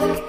Wake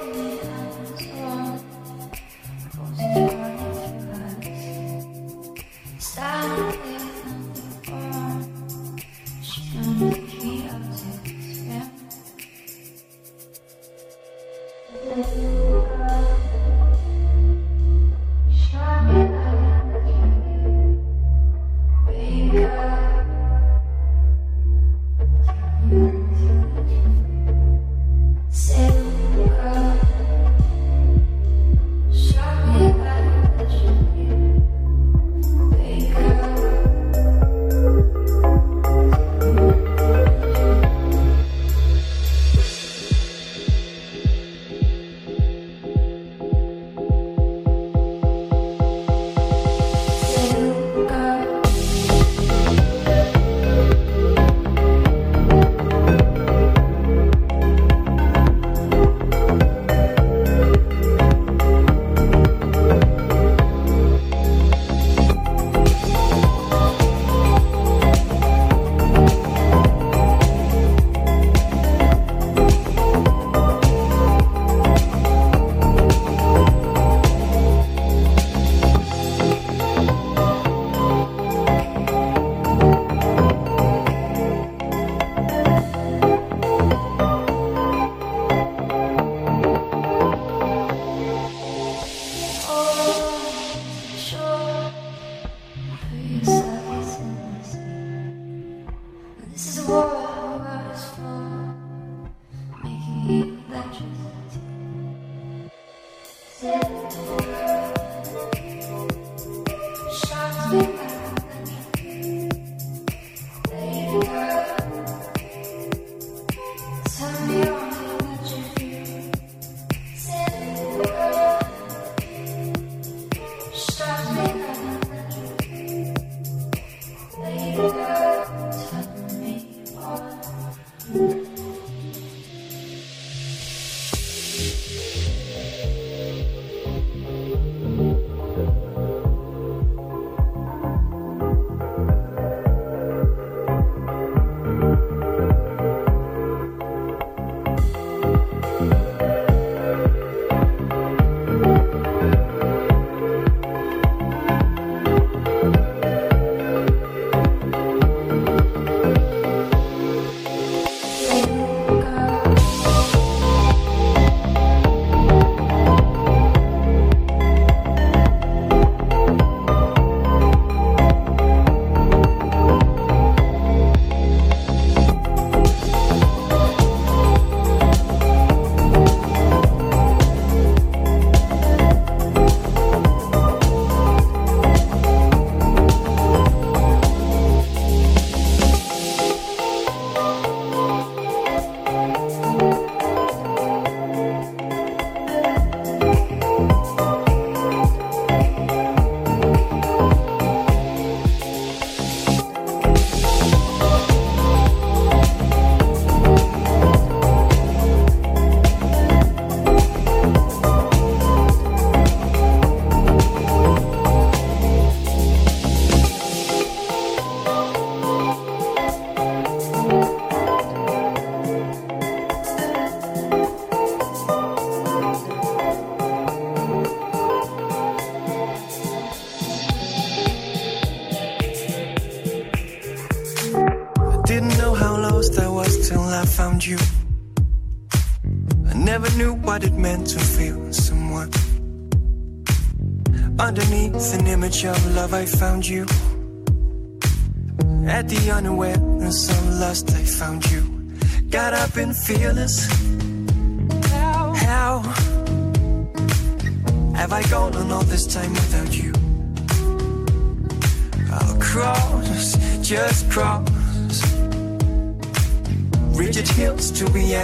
I found you.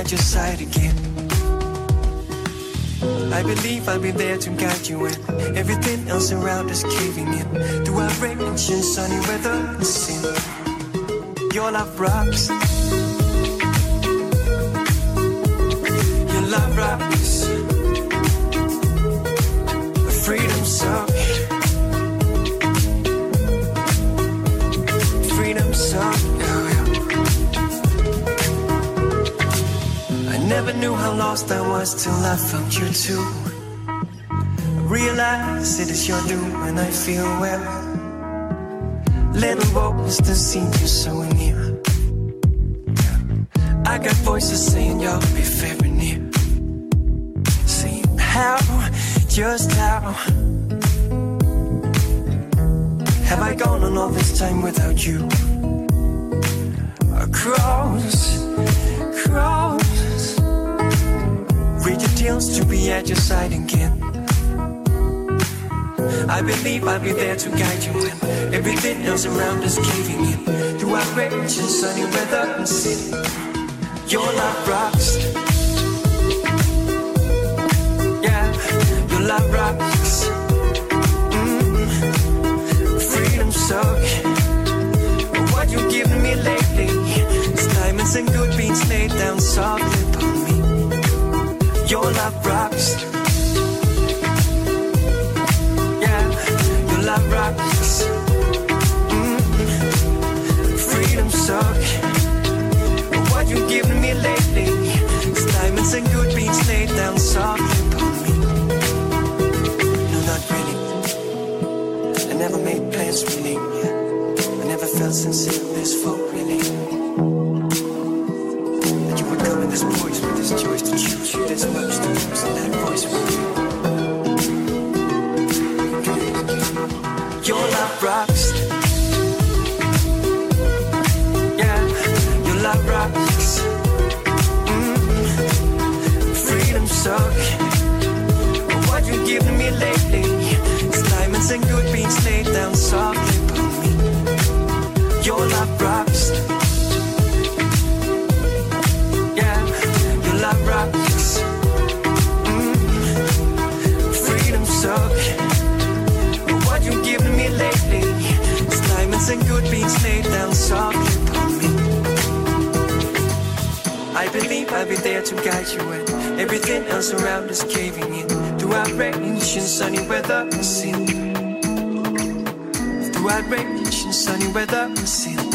At your side again. I believe I'll be there to guide you when everything else around is caving in. Through outrage and sunny weather and sin, your love rocks. Your love rocks. Freedom song. Never knew how lost I was till I found you too. I realize it is your doom and I feel well. Little rose to see you so near. I got voices saying you'll be very near. Saying how, just how have I gone on all this time without you? Across, cross, read your deals to be at your side again. I believe I'll be there to guide you when everything else around is caving in. Through outrage and sunny weather and sin, your love rocks. Yeah, your love rocks. Mm, freedom suck. What you giving me lately? It's diamonds and good beans laid down softly. Your love rocks. Yeah, your love rocks. Mm, freedom suck. What you giving me lately? It's diamonds and good beans laid down softly upon me. No, not really. I never made plans really. I never felt sincere this for really. And good beans laid down softly upon me. I believe I'll be there to guide you when everything else around is caving in. Through outrage and sunny weather and sin. Through outrage and sunny weather and sin.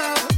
Be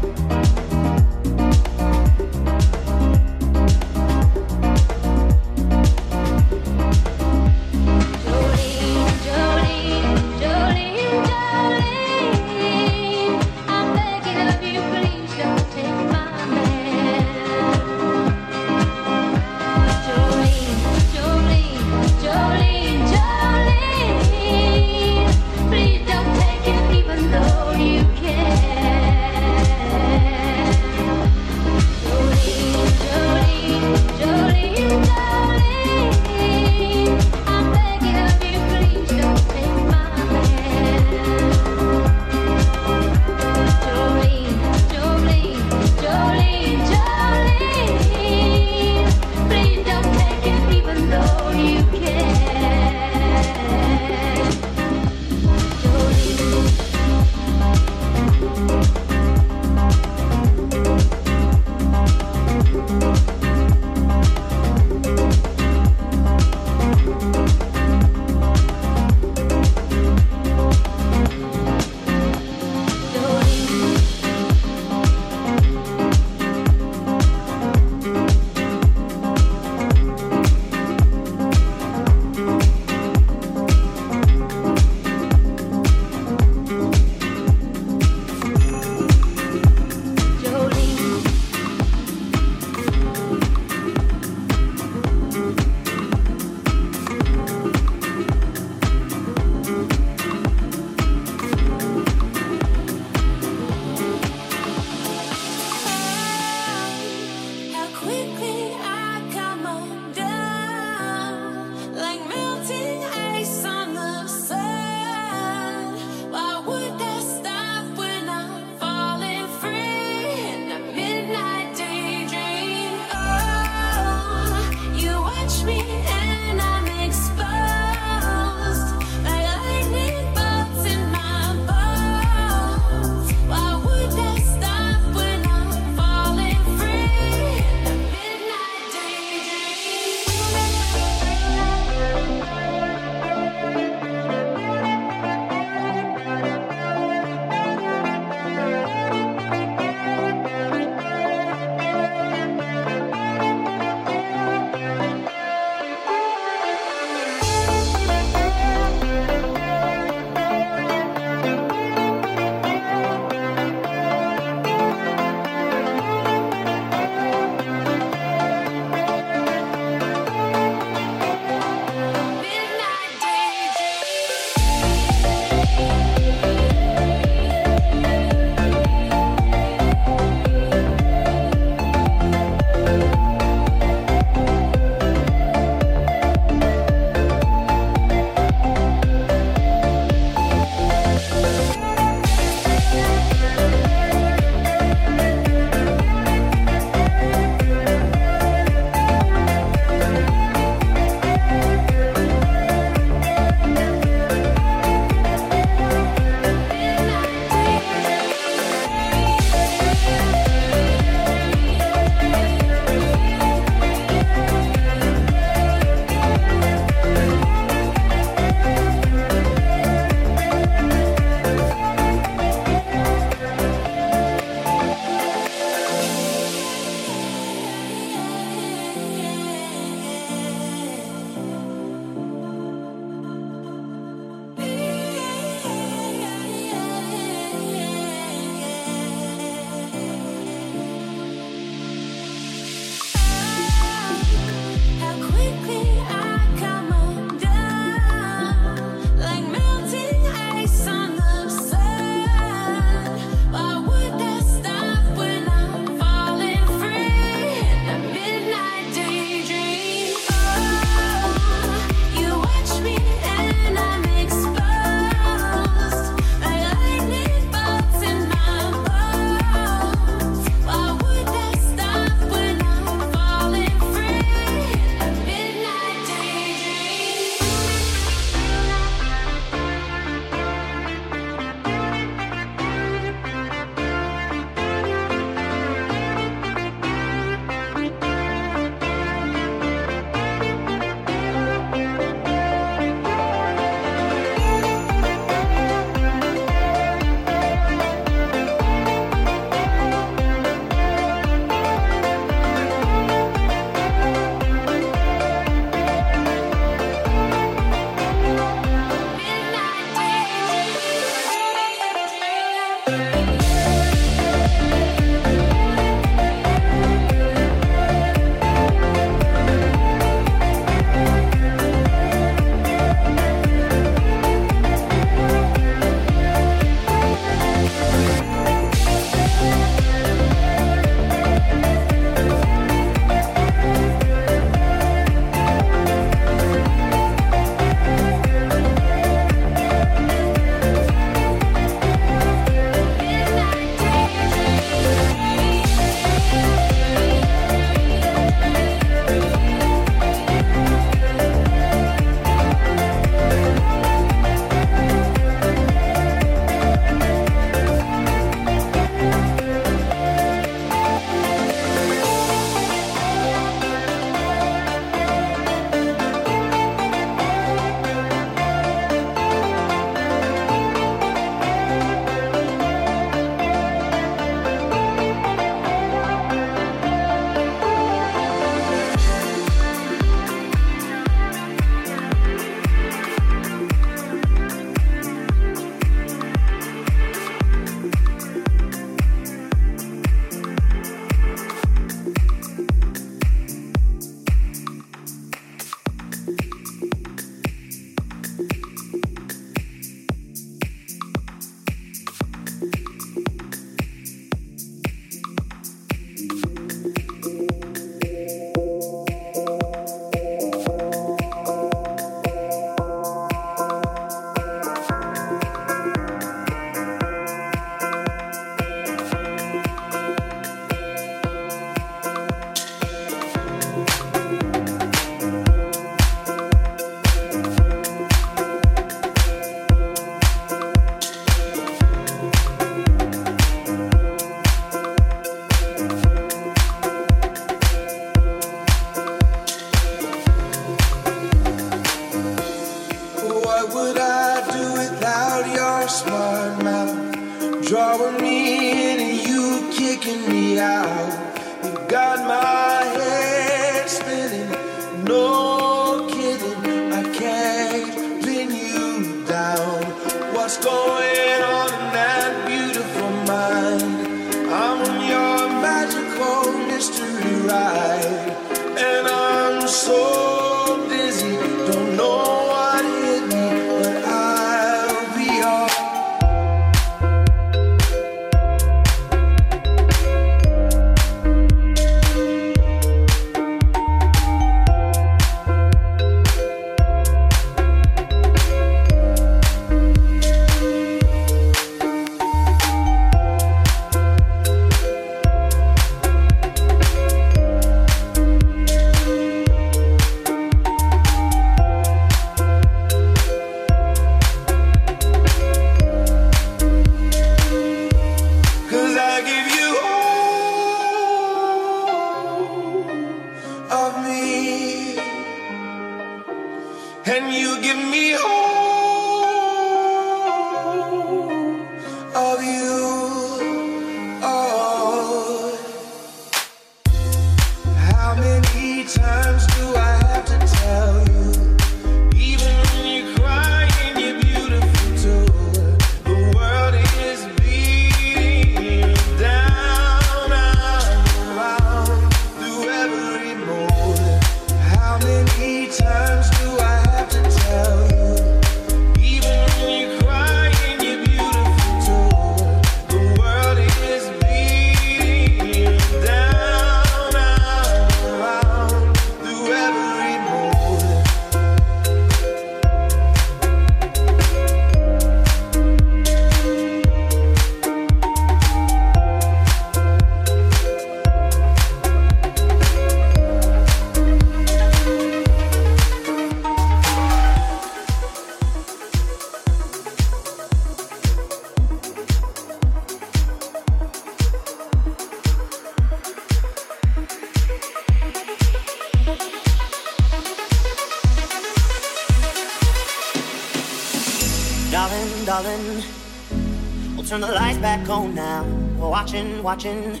watching,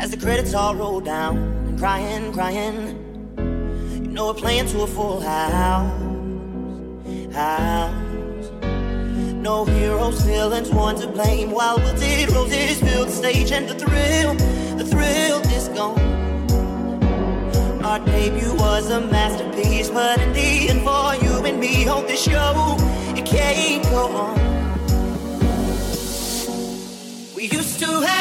as the credits all roll down and crying, crying. You know we're playing to a full house, house. No heroes, villains, one to blame. While wilted roses fill the stage, and the thrill, the thrill is gone. Our debut was a masterpiece, but in the end, for you and me, hope this show it can't go on. To have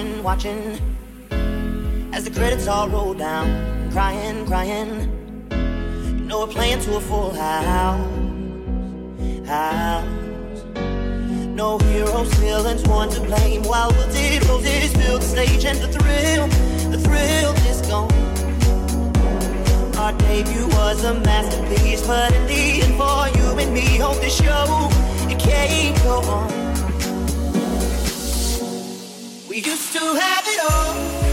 watching, watching as the credits all roll down. Crying, crying. You know we're playing to a full house, house. No heroes, villains, one to blame. While wilted roses fill the stage, and the thrill, the thrill is gone. gave you was a masterpiece, but in the end, for you and me, hope the show it can't go on. To have it all,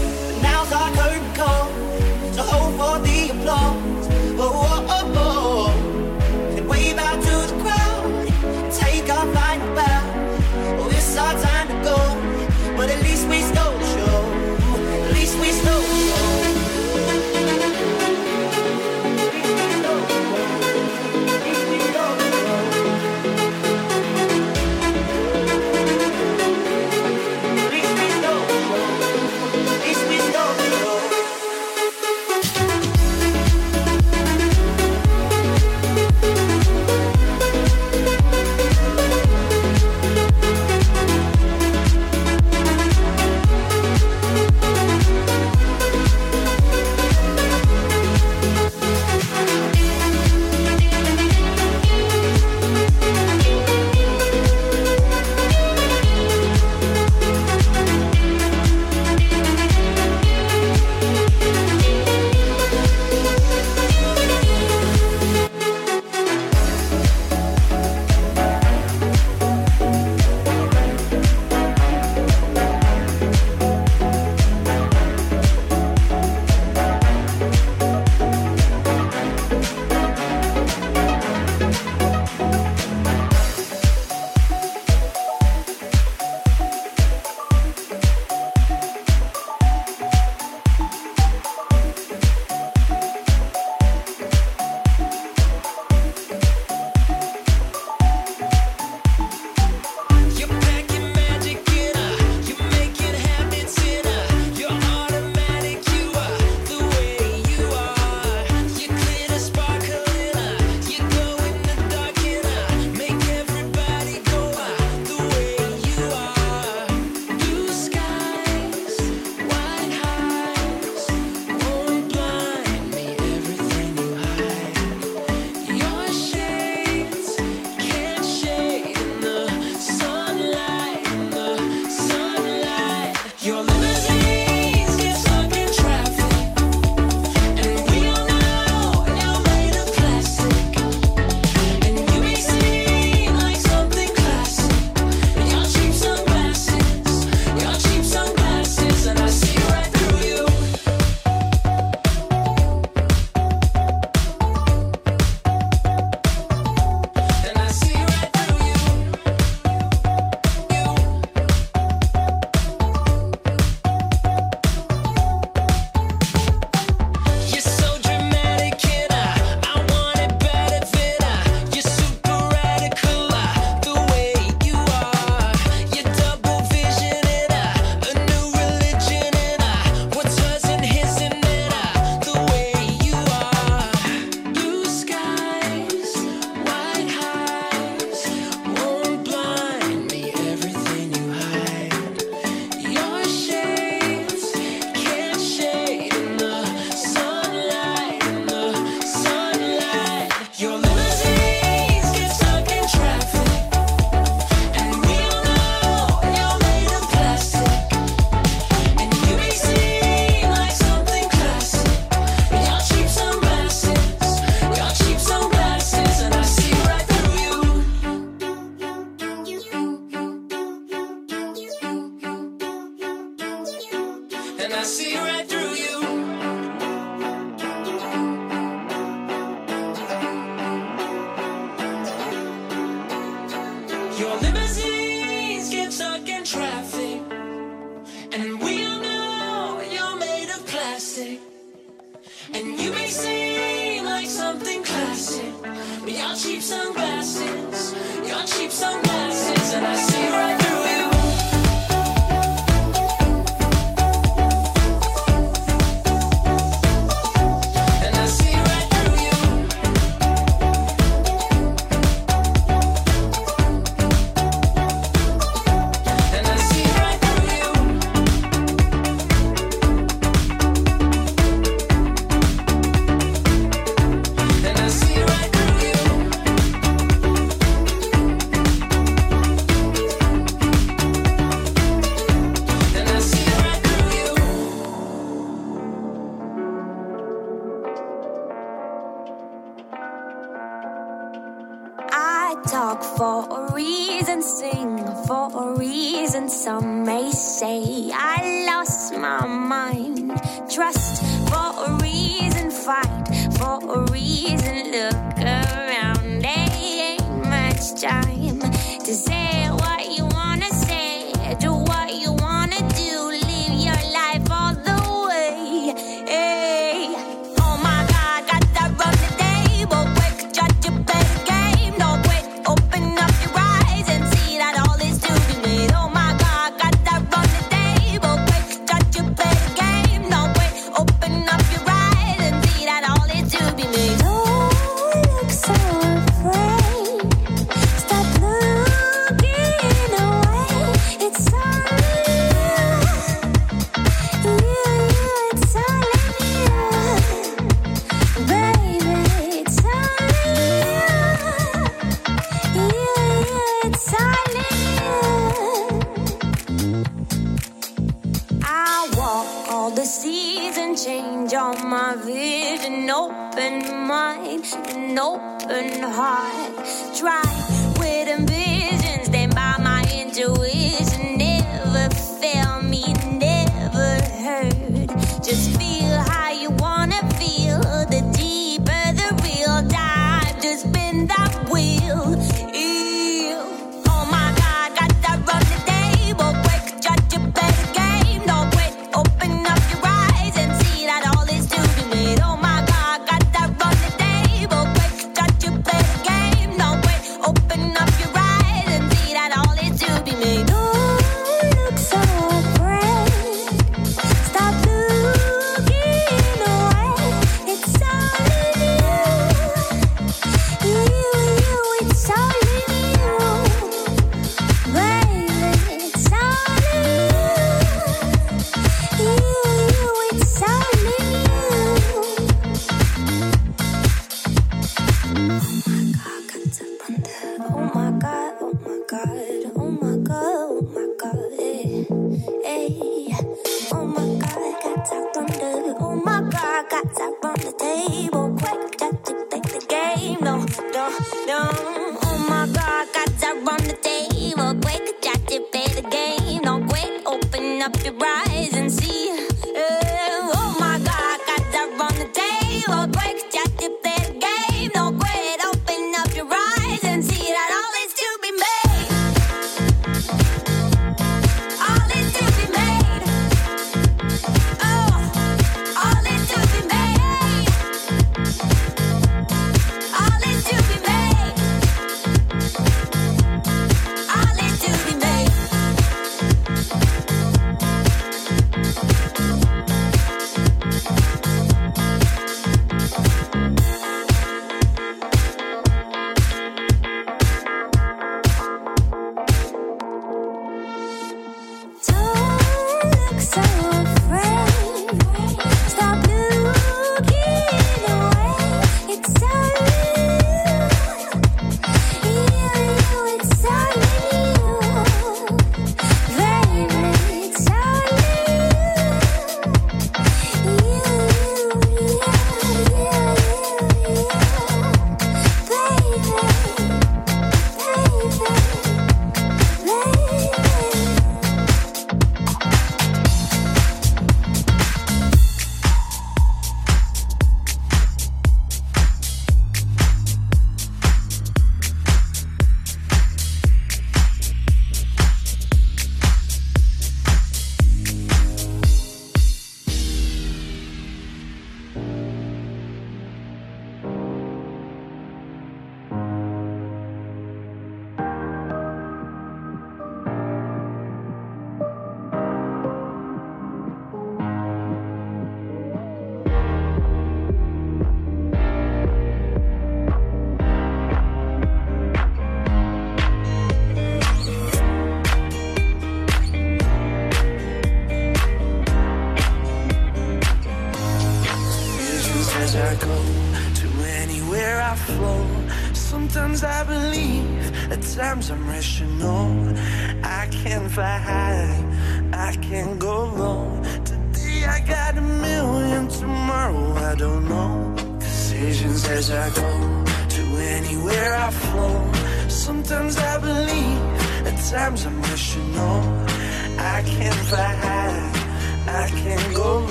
Your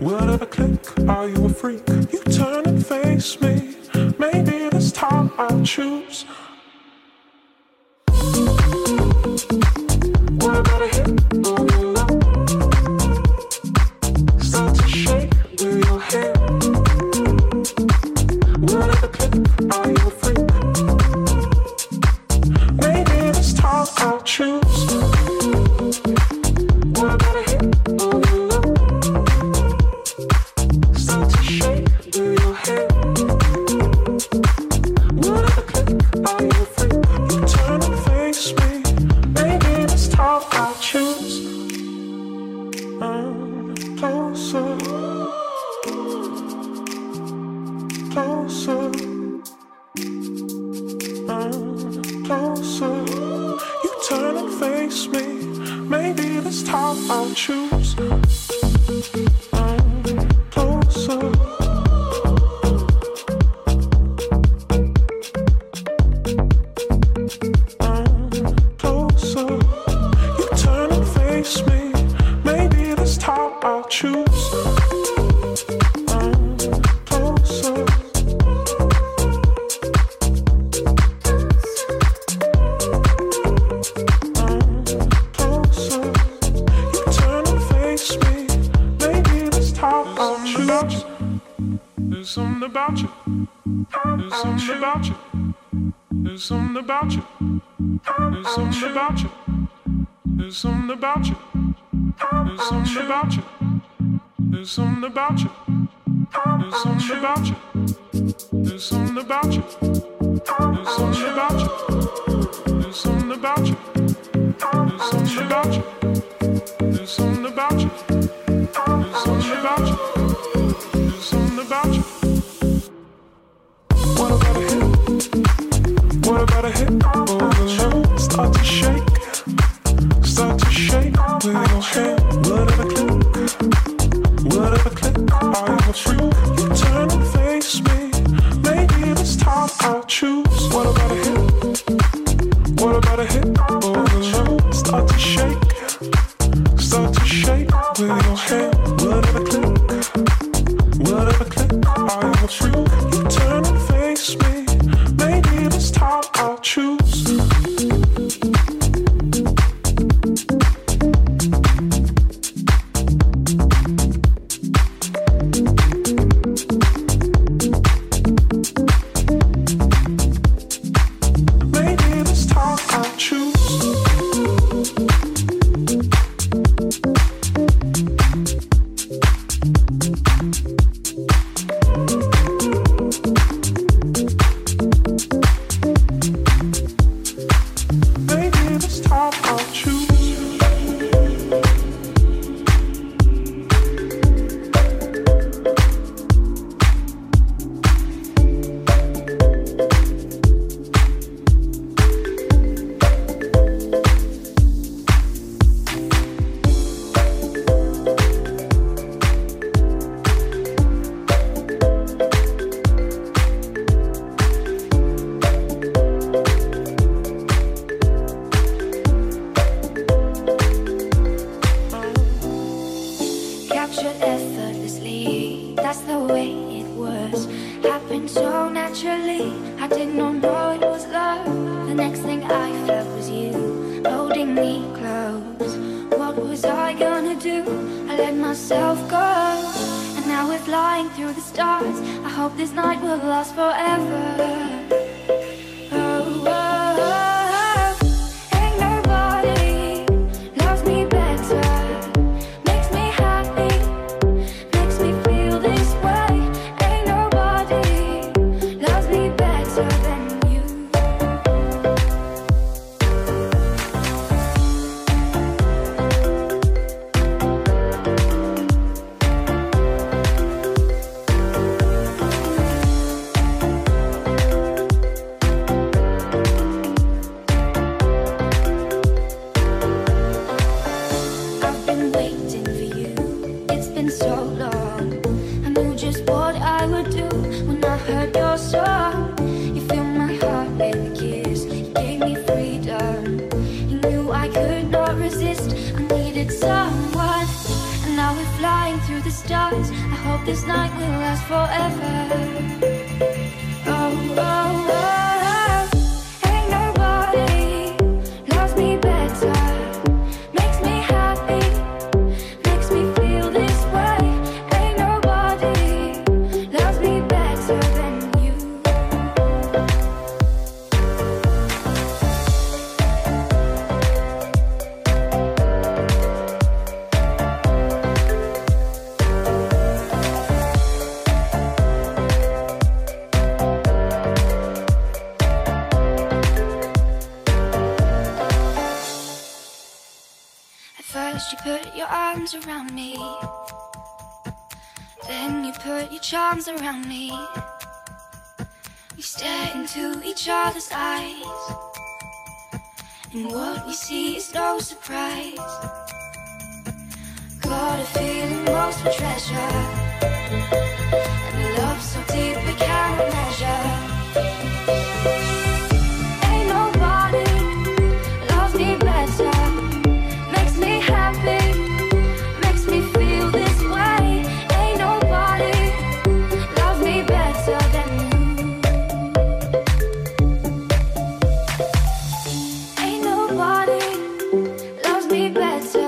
Whatever click, are you a freak? You turn and face me. Maybe this time I'll choose. What about a hit on love? Start to shake click, are you a freak? Maybe this time I'll choose. true. about you. There's something about you. There's something about you. There's something about you. There's something about you. There's something about you. There's something about you. There's something about you. There's something about you. What about a hit? What about a hit? Overload. Start to shake. Start to shake with your head. surprise. Got a feeling most of treasure. be better.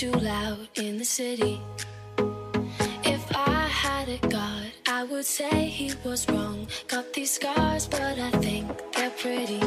too loud in the city. If I had a god, I would say he was wrong. Got these scars, but I think they're pretty.